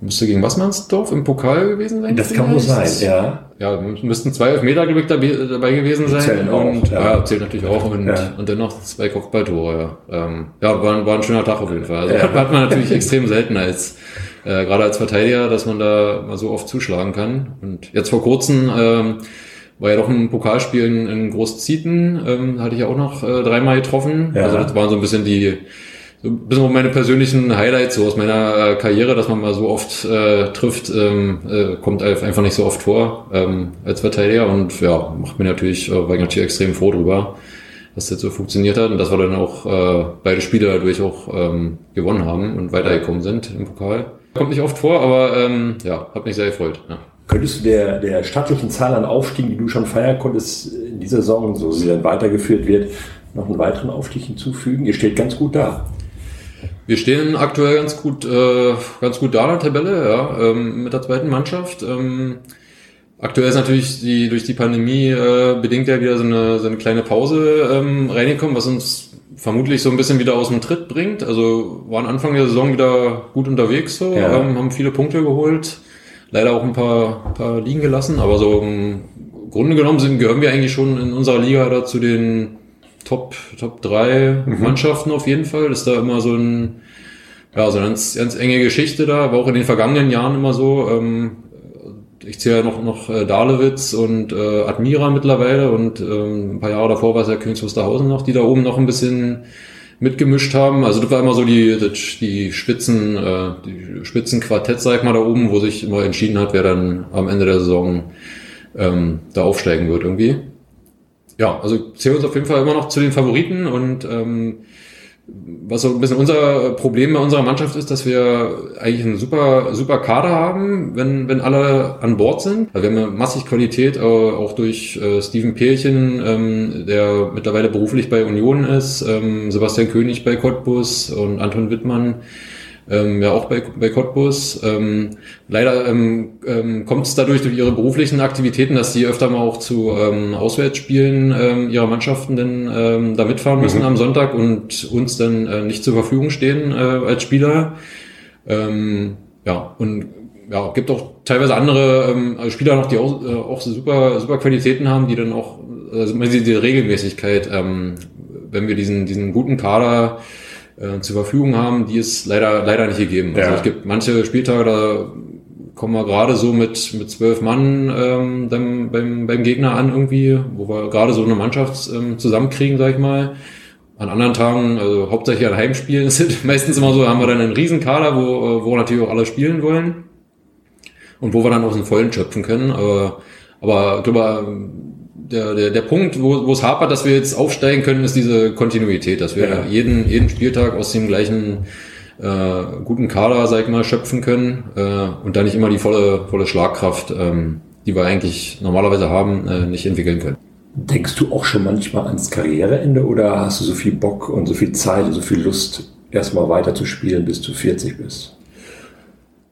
Müsste gegen Wassmannsdorf im Pokal gewesen sein? Das kann wohl sein, ja. Ja, müssten zwei Elfmeter dabei gewesen sein. Zählen auch, und, ja. ja, zählt natürlich auch. Und, ja. und dennoch zwei Kopfballtore, ja. Ähm, ja, war, war ein schöner Tag auf jeden Fall. Also ja. hat man natürlich extrem selten als, äh, gerade als Verteidiger, dass man da mal so oft zuschlagen kann. Und jetzt vor kurzem ähm, war ja doch ein Pokalspiel in, in Großzieten, ähm, hatte ich ja auch noch äh, dreimal getroffen. Ja. Also das waren so ein bisschen die so ein bisschen meine persönlichen Highlights so aus meiner äh, Karriere, dass man mal so oft äh, trifft, ähm, äh, kommt einfach nicht so oft vor ähm, als Verteidiger und ja, macht mir natürlich, äh, war ich natürlich extrem froh drüber, dass das so funktioniert hat und dass wir dann auch äh, beide Spiele dadurch auch ähm, gewonnen haben und weitergekommen sind im Pokal. Kommt nicht oft vor, aber ähm, ja, hat mich sehr gefreut. Ja. Könntest du der, der stattlichen Zahl an Aufstiegen, die du schon feiern konntest in dieser Saison, so sie dann weitergeführt wird, noch einen weiteren Aufstieg hinzufügen? Ihr steht ganz gut da. Wir stehen aktuell ganz gut, äh, ganz gut da in der Tabelle, ja, ähm, mit der zweiten Mannschaft. Ähm, aktuell ist natürlich die, durch die Pandemie äh, bedingt ja wieder so eine, so eine kleine Pause ähm, reingekommen, was uns vermutlich so ein bisschen wieder aus dem Tritt bringt. Also waren Anfang der Saison wieder gut unterwegs, so, ja. ähm, haben viele Punkte geholt, leider auch ein paar, paar liegen gelassen, aber so im Grunde genommen sind, gehören wir eigentlich schon in unserer Liga da zu den Top, Top 3 mhm. Mannschaften auf jeden Fall. Das ist da immer so ein, ja, so eine ganz, ganz enge Geschichte da, war auch in den vergangenen Jahren immer so. Ähm, ich zähle ja noch, noch äh, Dalewitz und äh, Admira mittlerweile und ähm, ein paar Jahre davor war es ja Königs Wusterhausen noch, die da oben noch ein bisschen mitgemischt haben. Also das war immer so die, die Spitzen, äh, die Spitzenquartett, sag ich mal, da oben, wo sich immer entschieden hat, wer dann am Ende der Saison ähm, da aufsteigen wird irgendwie ja, also zählen uns auf jeden Fall immer noch zu den Favoriten und ähm, was so ein bisschen unser Problem bei unserer Mannschaft ist, dass wir eigentlich einen super, super Kader haben, wenn, wenn alle an Bord sind. Also wir haben ja massig Qualität, auch durch äh, Steven Peerchen, ähm, der mittlerweile beruflich bei Union ist, ähm, Sebastian König bei Cottbus und Anton Wittmann ähm, ja auch bei, bei Cottbus. Ähm, leider ähm, ähm, kommt es dadurch durch ihre beruflichen Aktivitäten, dass sie öfter mal auch zu ähm, Auswärtsspielen ähm, ihrer Mannschaften dann da mitfahren müssen mhm. am Sonntag und uns dann äh, nicht zur Verfügung stehen äh, als Spieler. Ja, und ja, gibt auch teilweise andere ähm, also Spieler noch, die auch, äh, auch super, super Qualitäten haben, die dann auch, also die Regelmäßigkeit, ähm, wenn wir diesen, diesen guten Kader äh, zur Verfügung haben, die ist leider, leider nicht gegeben. Also es gibt manche Spieltage, da kommen wir gerade so mit, mit zwölf Mann ähm, beim, beim, beim Gegner an irgendwie, wo wir gerade so eine Mannschaft ähm, zusammenkriegen, sag ich mal. An anderen Tagen, also hauptsächlich an Heimspielen, [LAUGHS] sind meistens immer so, haben wir dann einen riesen Kader, wo, wo natürlich auch alle spielen wollen. Und wo wir dann aus dem Vollen schöpfen können. Aber, aber ich glaube, der, der, der Punkt, wo, wo es hapert, dass wir jetzt aufsteigen können, ist diese Kontinuität, dass wir ja. jeden, jeden Spieltag aus dem gleichen äh, guten Kader, sag ich mal, schöpfen können äh, und da nicht immer die volle, volle Schlagkraft, ähm, die wir eigentlich normalerweise haben, äh, nicht entwickeln können. Denkst du auch schon manchmal ans Karriereende oder hast du so viel Bock und so viel Zeit und so viel Lust, erstmal weiter zu spielen, bis du 40 bist?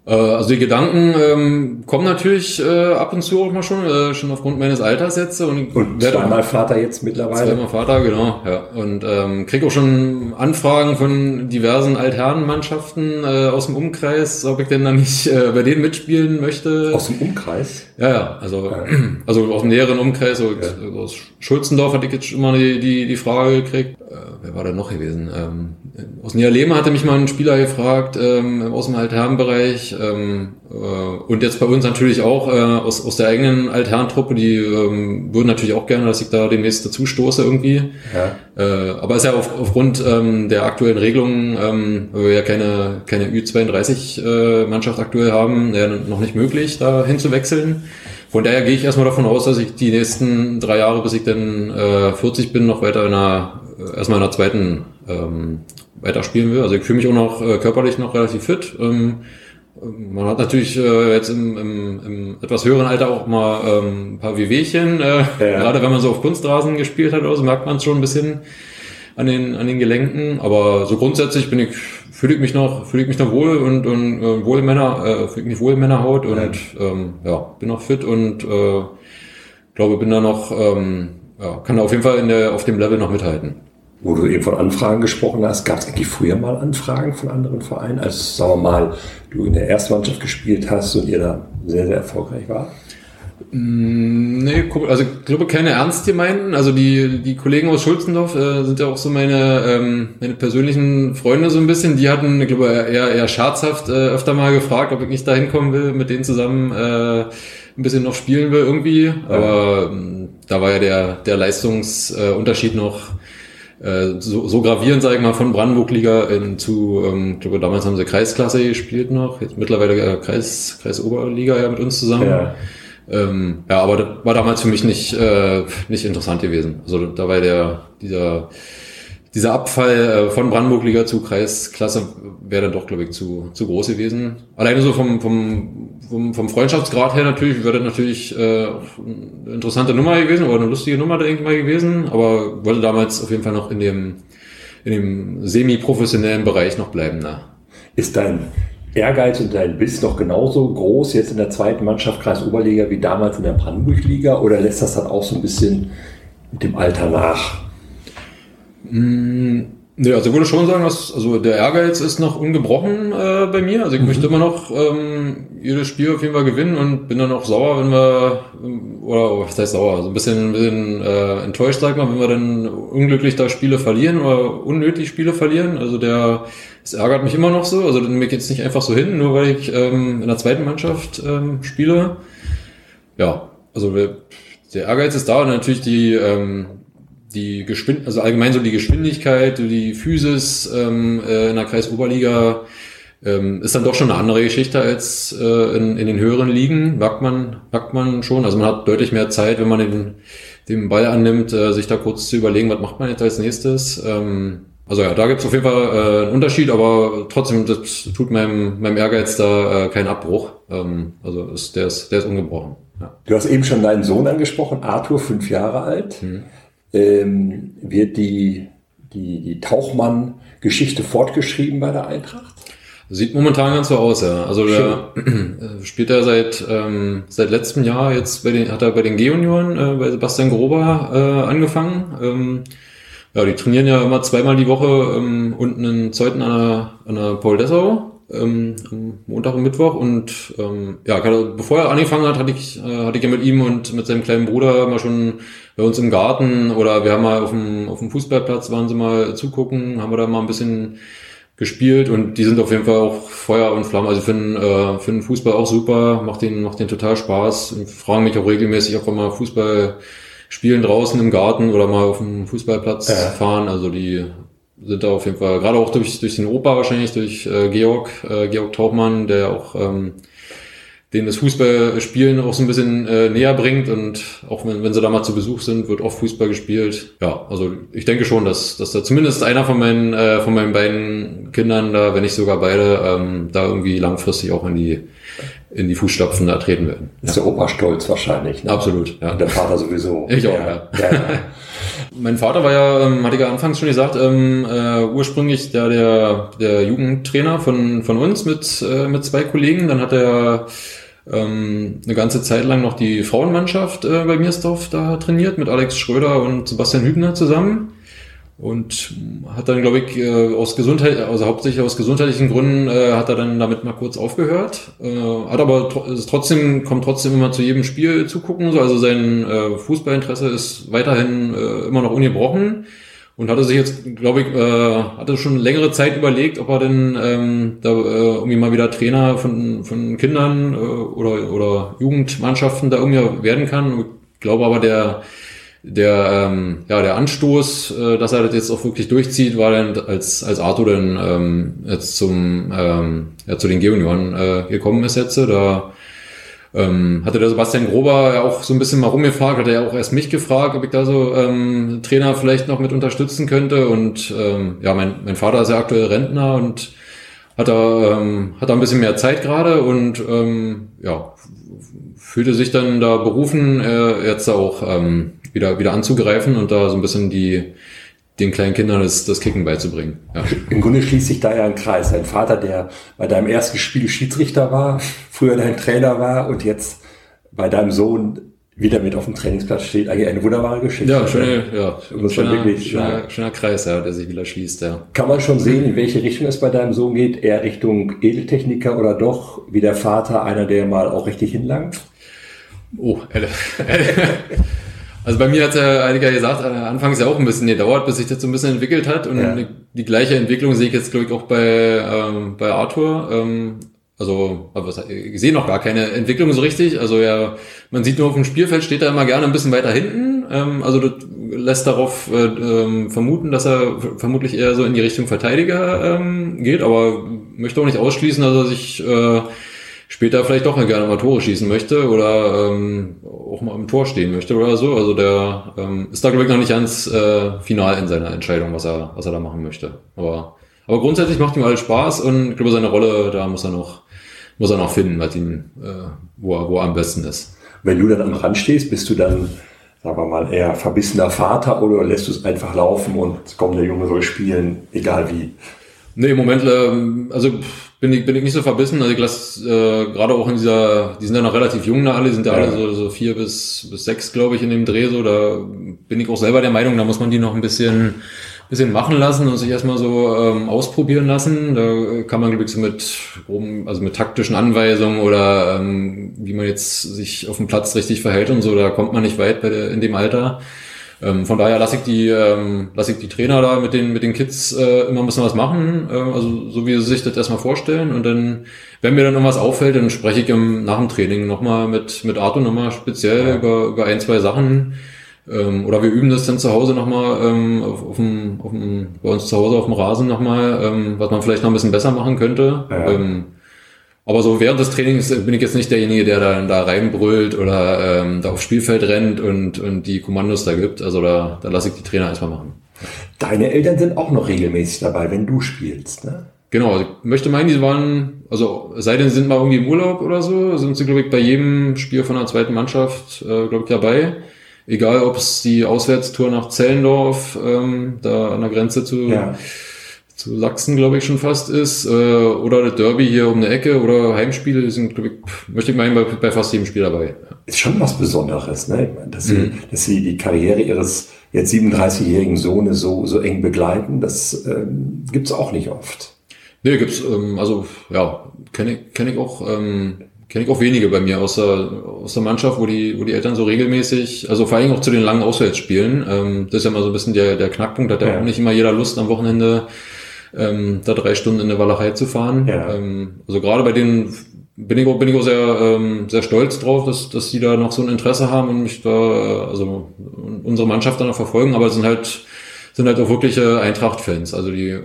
Äh, also die Gedanken ähm, kommen natürlich äh, ab und zu auch mal schon, äh, schon aufgrund meines Alters jetzt. Und, und zweimal Vater jetzt mittlerweile. Zweimal Vater, genau. Ja. Und ähm, kriege auch schon Anfragen von diversen Altherrenmannschaften äh, aus dem Umkreis, ob ich denn da nicht äh, bei denen mitspielen möchte. Aus dem Umkreis? Ja, ja. Also, ja. [CLEARS THROAT] also aus dem näheren Umkreis. So, ja. Aus Schulzendorf hatte ich jetzt immer die, die, die Frage gekriegt. Äh, wer war da noch gewesen? Ähm, aus Niederlehme hatte mich mal ein Spieler gefragt, ähm, aus dem Altherrenbereich ähm, äh, und jetzt bei uns natürlich auch äh, aus, aus der eigenen Altherrentruppe, die ähm, würden natürlich auch gerne, dass ich da demnächst dazu stoße irgendwie. Ja. Äh, aber ist ja auf, aufgrund ähm, der aktuellen Regelungen, ähm, weil wir ja keine, keine Ü32-Mannschaft äh, aktuell haben, ja, noch nicht möglich, da hinzuwechseln. Von daher gehe ich erstmal davon aus, dass ich die nächsten drei Jahre, bis ich dann äh, 40 bin, noch weiter in einer, erstmal in einer zweiten ähm, weiterspielen will. Also ich fühle mich auch noch äh, körperlich noch relativ fit. Ähm, man hat natürlich äh, jetzt im, im, im etwas höheren Alter auch mal ähm, ein paar Wehwehchen. Äh, ja. Gerade wenn man so auf Kunstrasen gespielt hat, also merkt man es schon ein bisschen an den, an den Gelenken. Aber so grundsätzlich bin ich, fühle ich mich noch, fühle ich mich noch wohl und, und äh, wohl Männer, äh, fühle ich mich wohl in Männerhaut und ja. Ähm, ja, bin noch fit und äh, glaube, bin da noch, ähm, ja, kann da auf jeden Fall in der, auf dem Level noch mithalten. Wo du eben von Anfragen gesprochen hast, gab es eigentlich früher mal Anfragen von anderen Vereinen, als, sagen wir mal, du in der Erstmannschaft gespielt hast und ihr da sehr, sehr erfolgreich war? Mm, nee, also ich glaube keine ernst gemeinten. Also die, die Kollegen aus Schulzendorf äh, sind ja auch so meine, ähm, meine persönlichen Freunde so ein bisschen. Die hatten, ich glaube, eher, eher scherzhaft äh, öfter mal gefragt, ob ich nicht da hinkommen will, mit denen zusammen äh, ein bisschen noch spielen will irgendwie. Aber ähm, da war ja der, der Leistungsunterschied noch äh, so, so gravierend, sage ich mal, von Brandenburg-Liga in, zu, ähm, ich glaube, damals haben sie Kreisklasse gespielt noch, jetzt mittlerweile äh, Kreis, Kreisoberliga ja mit uns zusammen. Ja. Ähm, ja, aber das war damals für mich nicht, äh, nicht interessant gewesen. Also da war der, dieser, dieser Abfall äh, von Brandenburg-Liga zu Kreisklasse wäre dann doch, glaube ich, zu, zu groß gewesen. Alleine so vom, vom, vom, vom Freundschaftsgrad her natürlich wäre das natürlich äh, eine interessante Nummer gewesen oder eine lustige Nummer, denke ich mal, gewesen. Aber wollte damals auf jeden Fall noch in dem, in dem semi-professionellen Bereich noch bleiben. Ne? Ist dein Ehrgeiz und dein Biss noch genauso groß jetzt in der zweiten Mannschaft Kreis Oberliga wie damals in der Brandenburg-Liga oder lässt das dann auch so ein bisschen mit dem Alter nach? Mm, nee, also ich würde schon sagen, dass also der Ehrgeiz ist noch ungebrochen äh, bei mir. Also ich mhm. möchte immer noch ähm, jedes Spiel auf jeden Fall gewinnen und bin dann auch sauer, wenn wir oder was heißt sauer, also ein bisschen, ein bisschen äh, enttäuscht, sag mal, wenn wir dann unglücklich da Spiele verlieren oder unnötig Spiele verlieren. Also der es ärgert mich immer noch so. Also mir geht es nicht einfach so hin, nur weil ich ähm, in der zweiten Mannschaft ähm, spiele. Ja, also der Ehrgeiz ist da und natürlich die ähm, die Geschwind also allgemein so die Geschwindigkeit, die Physis ähm, äh, in der Kreisoberliga ähm, ist dann doch schon eine andere Geschichte als äh, in, in den höheren Ligen, merkt man, merkt man schon. Also man hat deutlich mehr Zeit, wenn man den, den Ball annimmt, äh, sich da kurz zu überlegen, was macht man jetzt als nächstes. Ähm, also ja, da gibt es auf jeden Fall äh, einen Unterschied, aber trotzdem, das tut meinem, meinem Ehrgeiz da äh, keinen Abbruch. Ähm, also ist, der, ist, der ist ungebrochen. Ja. Du hast eben schon deinen Sohn angesprochen, Arthur, fünf Jahre alt. Mhm. Ähm, wird die, die, die Tauchmann-Geschichte fortgeschrieben bei der Eintracht? Sieht momentan ganz so aus, ja. Also der [CLEARS THROAT] äh, spielt er seit ähm, seit letztem Jahr jetzt bei den hat er bei den G-Junioren äh, bei Sebastian Grober äh, angefangen. Ähm, ja, die trainieren ja immer zweimal die Woche ähm, unten in Zeuthen an der, an der Paul Dessau. Ähm, Montag und Mittwoch und ähm, ja, bevor er angefangen hat, hatte ich, äh, hatte ich ja mit ihm und mit seinem kleinen Bruder mal schon bei uns im Garten oder wir haben mal auf dem, auf dem Fußballplatz waren sie mal zugucken, haben wir da mal ein bisschen gespielt und die sind auf jeden Fall auch Feuer und Flamme. Also finden, äh, finden Fußball auch super, macht den, macht den total Spaß und fragen mich auch regelmäßig, ob wir mal Fußball spielen draußen im Garten oder mal auf dem Fußballplatz ja. fahren. Also die sind da auf jeden Fall, gerade auch durch, durch den Opa wahrscheinlich, durch äh, Georg, äh, Georg Tauchmann, der auch ähm, denen das Fußballspielen auch so ein bisschen äh, näher bringt und auch wenn, wenn sie da mal zu Besuch sind, wird oft Fußball gespielt. Ja, also ich denke schon, dass, dass da zumindest einer von meinen, äh, von meinen beiden Kindern da, wenn nicht sogar beide, ähm, da irgendwie langfristig auch in die in die Fußstapfen da treten werden. Ist der Opa stolz wahrscheinlich. Ne? Absolut, ja. Und der Vater sowieso. Ich auch, ja. ja. ja. [LAUGHS] mein Vater war ja, ähm, hatte ich ja anfangs schon gesagt, ähm, äh, ursprünglich der, der, der Jugendtrainer von, von uns mit, äh, mit zwei Kollegen. Dann hat er ähm, eine ganze Zeit lang noch die Frauenmannschaft äh, bei Miersdorf da trainiert mit Alex Schröder und Sebastian Hübner zusammen und hat dann, glaube ich, äh, aus Gesundheit, also hauptsächlich aus gesundheitlichen Gründen, äh, hat er dann damit mal kurz aufgehört. Äh, hat aber ist trotzdem, kommt trotzdem immer zu jedem Spiel zugucken. So. Also sein äh, Fußballinteresse ist weiterhin äh, immer noch ungebrochen und hatte sich jetzt, glaube ich, äh, hatte schon längere Zeit überlegt, ob er denn ähm, da äh, irgendwie mal wieder Trainer von, von Kindern äh, oder, oder Jugendmannschaften da irgendwie werden kann. Ich glaube aber, der der, ähm, ja, der Anstoß, äh, dass er das jetzt auch wirklich durchzieht, war dann, als, als Arthur dann ähm, jetzt zum, ähm, ja, zu den G-Junioren äh, gekommen ist jetzt. Da ähm, hatte der Sebastian Grober ja auch so ein bisschen mal rumgefragt, hat er ja auch erst mich gefragt, ob ich da so ähm, Trainer vielleicht noch mit unterstützen könnte. Und ähm, ja, mein, mein Vater ist ja aktuell Rentner und hat da, ähm, hat da ein bisschen mehr Zeit gerade und ähm, ja, fühlte sich dann da berufen, äh, jetzt auch ähm, wieder, wieder anzugreifen und da so ein bisschen die, den kleinen Kindern das, das Kicken beizubringen. Ja. Im Grunde schließt sich da ja ein Kreis. Dein Vater, der bei deinem ersten Spiel Schiedsrichter war, früher dein Trainer war und jetzt bei deinem Sohn wieder mit auf dem Trainingsplatz steht, eigentlich eine wunderbare Geschichte. Ja, schöne, ja, muss schöner, wirklich, schöner, schöner Kreis, ja, der sich wieder schließt, ja. Kann man schon sehen, in welche Richtung es bei deinem Sohn geht? Eher Richtung Edeltechniker oder doch, wie der Vater, einer, der mal auch richtig hinlangt? Oh, äh, [LAUGHS] Also bei mir hat der Einiger gesagt, äh, anfangs ja auch ein bisschen gedauert, bis sich das so ein bisschen entwickelt hat. Und ja. die gleiche Entwicklung sehe ich jetzt, glaube ich, auch bei, ähm, bei Arthur. Ähm, also, ich sehe noch gar keine Entwicklung so richtig. Also ja, man sieht nur auf dem Spielfeld steht er immer gerne ein bisschen weiter hinten. Ähm, also das lässt darauf äh, ähm, vermuten, dass er vermutlich eher so in die Richtung Verteidiger ähm, geht, aber möchte auch nicht ausschließen, dass er sich äh, später vielleicht doch gerne mal Tore schießen möchte oder ähm, auch mal im Tor stehen möchte oder so. Also der ähm, ist da glaube ich noch nicht ganz äh, final in seiner Entscheidung, was er, was er da machen möchte. Aber, aber grundsätzlich macht ihm alles Spaß und ich glaube, seine Rolle, da muss er noch, muss er noch finden, was ihm, äh, wo, er, wo er am besten ist. Wenn du dann am Rand stehst, bist du dann, sagen wir mal, eher verbissener Vater oder lässt du es einfach laufen und komm, der Junge soll spielen, egal wie? Nee, im Moment, ähm, also bin ich, bin ich nicht so verbissen. Also ich lasse äh, gerade auch in dieser, die sind ja noch relativ jung da alle, sind ja, ja. alle so, so vier bis, bis sechs, glaube ich, in dem Dreh. So, da bin ich auch selber der Meinung, da muss man die noch ein bisschen, bisschen machen lassen und sich erstmal so ähm, ausprobieren lassen. Da kann man, glaube ich, so mit, also mit taktischen Anweisungen oder ähm, wie man jetzt sich auf dem Platz richtig verhält und so, da kommt man nicht weit bei der, in dem Alter. Ähm, von daher lasse ich die, ähm, lasse ich die Trainer da mit den, mit den Kids äh, immer ein bisschen was machen, äh, also so wie sie sich das erstmal vorstellen. Und dann, wenn mir dann irgendwas auffällt, dann spreche ich im, nach dem Training nochmal mit, mit Arthur nochmal speziell ja. über, über ein, zwei Sachen. Ähm, oder wir üben das dann zu Hause nochmal ähm, auf, auf, dem, auf dem, bei uns zu Hause auf dem Rasen nochmal, ähm, was man vielleicht noch ein bisschen besser machen könnte. Ja. Ähm, aber so während des Trainings bin ich jetzt nicht derjenige, der dann da reinbrüllt oder ähm, da aufs Spielfeld rennt und, und die Kommandos da gibt. Also da, da lasse ich die Trainer erstmal machen. Deine Eltern sind auch noch regelmäßig dabei, wenn du spielst, ne? Genau, also ich möchte meinen, die waren, also sei denn, sie sind mal irgendwie im Urlaub oder so, sind sie, glaube ich, bei jedem Spiel von der zweiten Mannschaft, äh, glaube ich, dabei. Egal, ob es die Auswärtstour nach Zellendorf, ähm, da an der Grenze zu ja Sachsen, glaube ich, schon fast ist, äh, oder das Derby hier um eine Ecke oder Heimspiele sind, glaube ich, möchte ich meinen, bei, bei fast jedem Spiel dabei. Ist schon was Besonderes, ne? dass, mhm. sie, dass sie die Karriere ihres jetzt 37-jährigen Sohnes so, so eng begleiten, das ähm, gibt's auch nicht oft. Nee, gibt's, ähm, also ja, kenne ich, kenn ich auch, ähm, kenne ich auch wenige bei mir aus der, aus der Mannschaft, wo die, wo die Eltern so regelmäßig, also vor allem auch zu den langen Auswärtsspielen, ähm, das ist ja mal so ein bisschen der, der Knackpunkt, hat ja, ja auch nicht immer jeder Lust am Wochenende ähm, da drei Stunden in der Walachei zu fahren. Ja. Ähm, also gerade bei denen bin ich auch, bin ich auch sehr, ähm, sehr stolz drauf, dass, dass die da noch so ein Interesse haben und mich da, also unsere Mannschaft dann noch verfolgen, aber es sind halt, sind halt auch wirkliche Eintracht-Fans. Also die,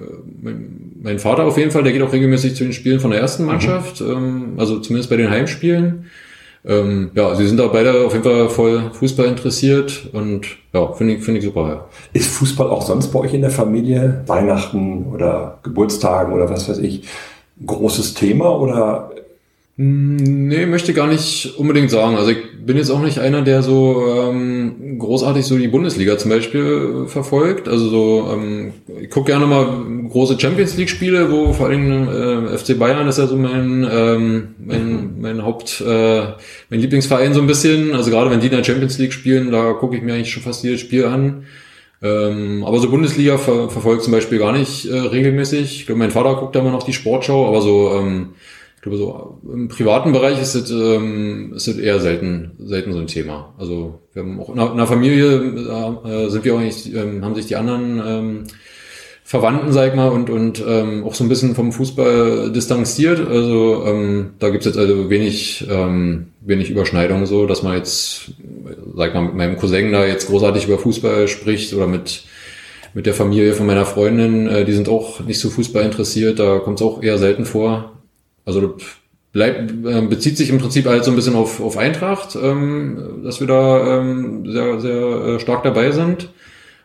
mein Vater auf jeden Fall, der geht auch regelmäßig zu den Spielen von der ersten Mannschaft, mhm. ähm, also zumindest bei den Heimspielen. Ähm, ja, sie sind da beide auf jeden Fall voll Fußball interessiert und ja, finde ich, finde ich super. Ja. Ist Fußball auch sonst bei euch in der Familie, Weihnachten oder Geburtstagen oder was weiß ich, großes Thema oder nee, möchte gar nicht unbedingt sagen. Also ich bin jetzt auch nicht einer, der so ähm, großartig so die Bundesliga zum Beispiel verfolgt. Also so, ähm, ich gucke gerne mal große Champions League-Spiele, wo vor allem äh, FC Bayern ist ja so mein, ähm, mein, mein Haupt, äh, mein Lieblingsverein so ein bisschen. Also gerade wenn die in der Champions League spielen, da gucke ich mir eigentlich schon fast jedes Spiel an. Ähm, aber so Bundesliga ver verfolgt zum Beispiel gar nicht äh, regelmäßig. Ich glaube, mein Vater guckt da immer noch die Sportschau, aber so ähm, ich glaube, so im privaten Bereich ist es, ähm, ist es eher selten, selten so ein Thema. Also wir haben auch in einer Familie äh, sind wir auch nicht, ähm, haben sich die anderen ähm, Verwandten, sag ich mal, und, und ähm, auch so ein bisschen vom Fußball distanziert. Also ähm, da gibt's jetzt also wenig, ähm, wenig Überschneidung so, dass man jetzt, sag ich mal, mit meinem Cousin da jetzt großartig über Fußball spricht oder mit mit der Familie von meiner Freundin, äh, die sind auch nicht so Fußball interessiert, da kommt es auch eher selten vor. Also bleibt, äh, bezieht sich im Prinzip halt so ein bisschen auf, auf Eintracht, ähm, dass wir da ähm, sehr, sehr äh, stark dabei sind.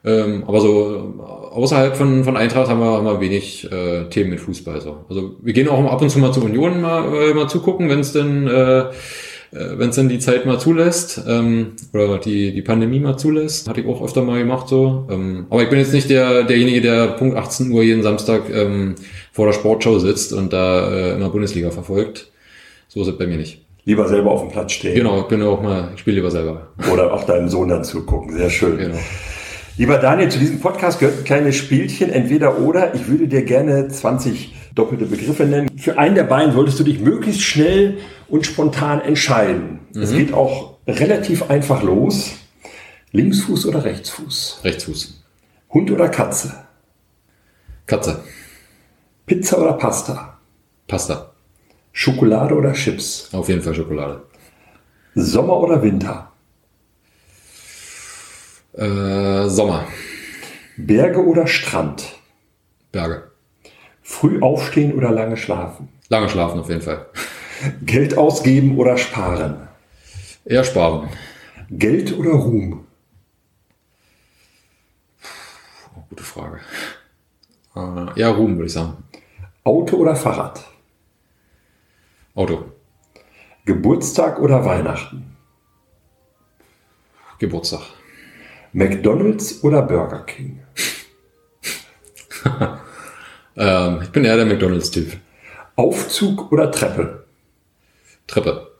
Ähm, aber so außerhalb von, von Eintracht haben wir, haben wir wenig äh, Themen mit Fußball. So. Also wir gehen auch ab und zu mal zur Union mal, äh, mal zugucken, wenn es denn äh, äh, wenn es denn die Zeit mal zulässt ähm, oder die, die Pandemie mal zulässt. Hatte ich auch öfter mal gemacht so. Ähm, aber ich bin jetzt nicht der, derjenige, der Punkt 18 Uhr jeden Samstag ähm, vor der Sportschau sitzt und da äh, immer Bundesliga verfolgt. So ist es bei mir nicht. Lieber selber auf dem Platz stehen. Genau, ich bin auch mal, ich spiele lieber selber. Oder auch deinem Sohn dann zugucken. Sehr schön. Genau. Lieber Daniel, zu diesem Podcast gehört ein kleines Spielchen, entweder oder. Ich würde dir gerne 20 doppelte Begriffe nennen. Für einen der beiden solltest du dich möglichst schnell und spontan entscheiden. Mhm. Es geht auch relativ einfach los. Linksfuß oder Rechtsfuß? Rechtsfuß. Hund oder Katze? Katze. Pizza oder Pasta? Pasta. Schokolade oder Chips? Auf jeden Fall Schokolade. Sommer oder Winter? Äh, Sommer. Berge oder Strand? Berge. Früh aufstehen oder lange schlafen? Lange schlafen auf jeden Fall. Geld ausgeben oder sparen? Eher sparen. Geld oder Ruhm? Gute Frage. Äh, eher Ruhm, würde ich sagen. Auto oder Fahrrad? Auto. Geburtstag oder Weihnachten? Geburtstag. McDonald's oder Burger King? [LAUGHS] ähm, ich bin eher der McDonald's-Typ. Aufzug oder Treppe? Treppe.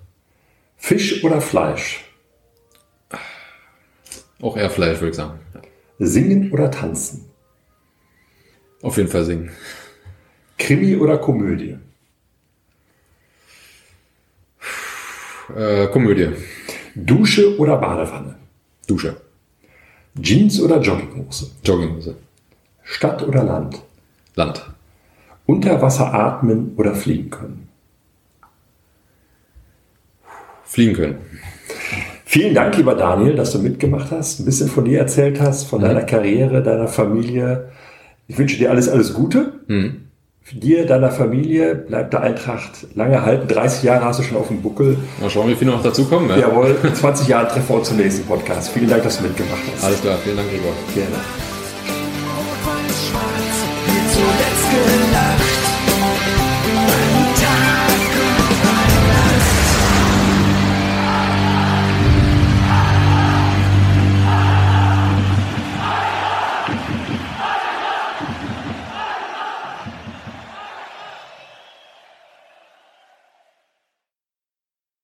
Fisch oder Fleisch? Auch eher Fleisch, würde ich sagen. Singen oder tanzen? Auf jeden Fall singen. Krimi oder Komödie? Äh, Komödie. Dusche oder Badewanne? Dusche. Jeans oder Jogginghose? Jogginghose. Stadt oder Land? Land. Unter Wasser atmen oder fliegen können? Fliegen können. Vielen Dank, lieber Daniel, dass du mitgemacht hast, ein bisschen von dir erzählt hast, von mhm. deiner Karriere, deiner Familie. Ich wünsche dir alles, alles Gute. Mhm dir, deiner Familie bleibt der Eintracht lange halten. 30 Jahre hast du schon auf dem Buckel. Mal schauen, wie viele noch dazu kommen. Ja. Ne? Jawohl, 20 Jahre treffen zum nächsten Podcast. Vielen Dank, dass du mitgemacht hast. Alles klar, vielen Dank, Gregor. Gerne.